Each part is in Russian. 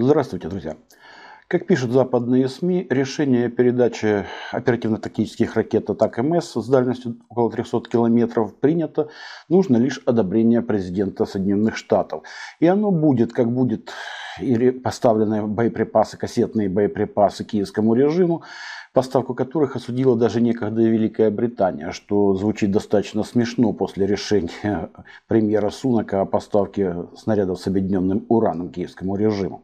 Здравствуйте, друзья! Как пишут западные СМИ, решение о передаче оперативно-тактических ракет «Атак-МС» с дальностью около 300 километров принято. Нужно лишь одобрение президента Соединенных Штатов. И оно будет, как будет поставлены боеприпасы, кассетные боеприпасы киевскому режиму, поставку которых осудила даже некогда Великая Британия, что звучит достаточно смешно после решения премьера Сунака о поставке снарядов с объединенным ураном киевскому режиму.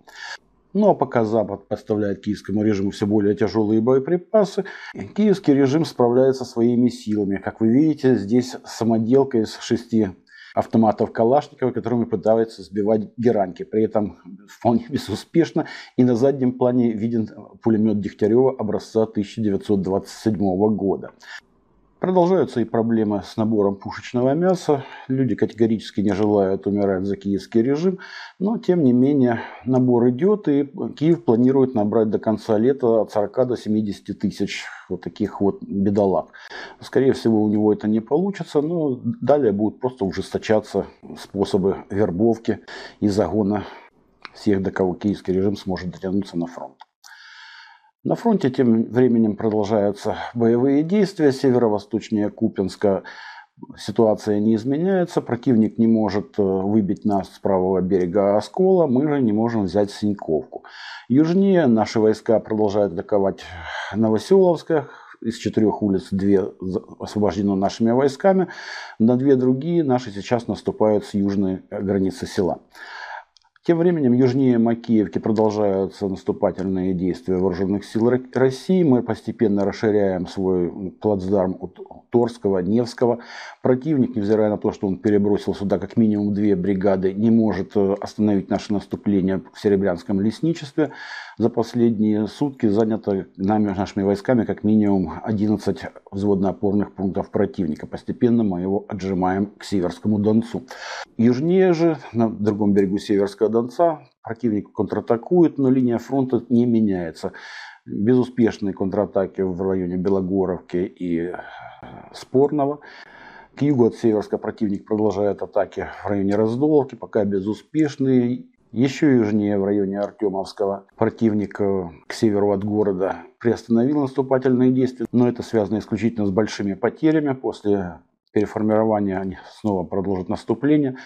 Ну а пока Запад поставляет киевскому режиму все более тяжелые боеприпасы, киевский режим справляется своими силами. Как вы видите, здесь самоделка из шести автоматов Калашникова, которыми пытаются сбивать геранки. При этом вполне безуспешно. И на заднем плане виден пулемет Дегтярева образца 1927 года. Продолжаются и проблемы с набором пушечного мяса. Люди категорически не желают умирать за киевский режим. Но, тем не менее, набор идет, и Киев планирует набрать до конца лета от 40 до 70 тысяч вот таких вот бедолаг. Скорее всего, у него это не получится, но далее будут просто ужесточаться способы вербовки и загона всех, до кого киевский режим сможет дотянуться на фронт. На фронте тем временем продолжаются боевые действия. Северо-восточнее Купинска ситуация не изменяется. Противник не может э, выбить нас с правого берега Оскола. Мы же не можем взять Синьковку. Южнее наши войска продолжают атаковать Новоселовское. Из четырех улиц две освобождены нашими войсками. На две другие наши сейчас наступают с южной границы села. Тем временем южнее Макеевки продолжаются наступательные действия вооруженных сил России. Мы постепенно расширяем свой плацдарм от Торского, Невского. Противник, невзирая на то, что он перебросил сюда как минимум две бригады, не может э, остановить наше наступление в Серебрянском лесничестве. За последние сутки занято нами, нашими войсками как минимум 11 взводно-опорных пунктов противника. Постепенно мы его отжимаем к Северскому Донцу. Южнее же, на другом берегу Северского Донца, противник контратакует, но линия фронта не меняется. Безуспешные контратаки в районе Белогоровки и э, Спорного. К югу от Северска противник продолжает атаки в районе Раздоловки, пока безуспешные. Еще южнее, в районе Артемовского, противник э, к северу от города приостановил наступательные действия, но это связано исключительно с большими потерями. После переформирования они снова продолжат наступление.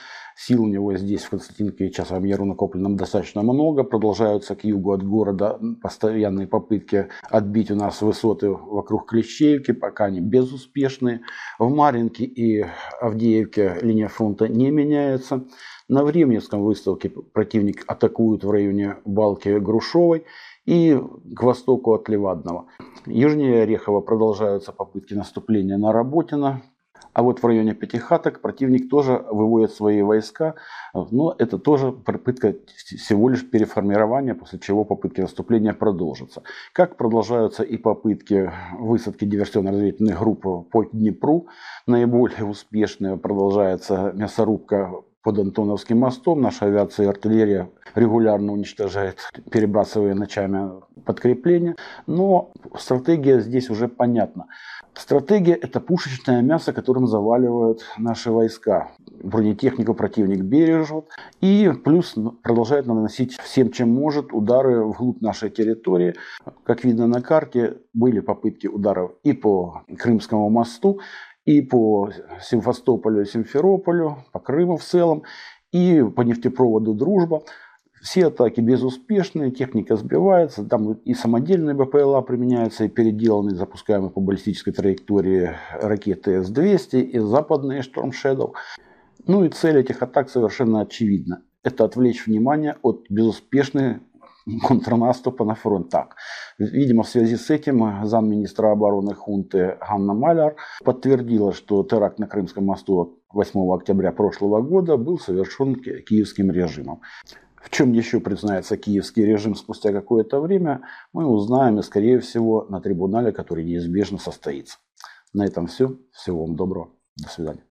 Сил у него здесь, в Константинке и Часовом Яру накоплено достаточно много. Продолжаются к югу от города постоянные попытки отбить у нас высоты вокруг Клещеевки, пока они безуспешные. В Маринке и Авдеевке линия фронта не меняется. На Временевском выставке противник атакует в районе Балки Грушовой и к востоку от Левадного. Южнее Орехова продолжаются попытки наступления на Работино. А вот в районе Пятихаток противник тоже выводит свои войска, но это тоже попытка всего лишь переформирования, после чего попытки наступления продолжатся. Как продолжаются и попытки высадки диверсионно-разведывательных групп по Днепру, наиболее успешная продолжается мясорубка под Антоновским мостом. Наша авиация и артиллерия регулярно уничтожает, перебрасывая ночами подкрепления. Но стратегия здесь уже понятна. Стратегия – это пушечное мясо, которым заваливают наши войска. Бронетехнику противник бережет. И плюс продолжает наносить всем, чем может, удары вглубь нашей территории. Как видно на карте, были попытки ударов и по Крымскому мосту, и по Симфостополю, Симферополю, по Крыму в целом, и по нефтепроводу «Дружба». Все атаки безуспешные, техника сбивается, там и самодельные БПЛА применяются, и переделанные, запускаемые по баллистической траектории ракеты С-200, и западные Storm Shadow. Ну и цель этих атак совершенно очевидна. Это отвлечь внимание от безуспешной контрнаступа на фронтах. Видимо, в связи с этим замминистра обороны хунты Ганна Маляр подтвердила, что теракт на Крымском мосту 8 октября прошлого года был совершен киевским режимом. В чем еще признается киевский режим спустя какое-то время, мы узнаем и, скорее всего, на трибунале, который неизбежно состоится. На этом все. Всего вам доброго. До свидания.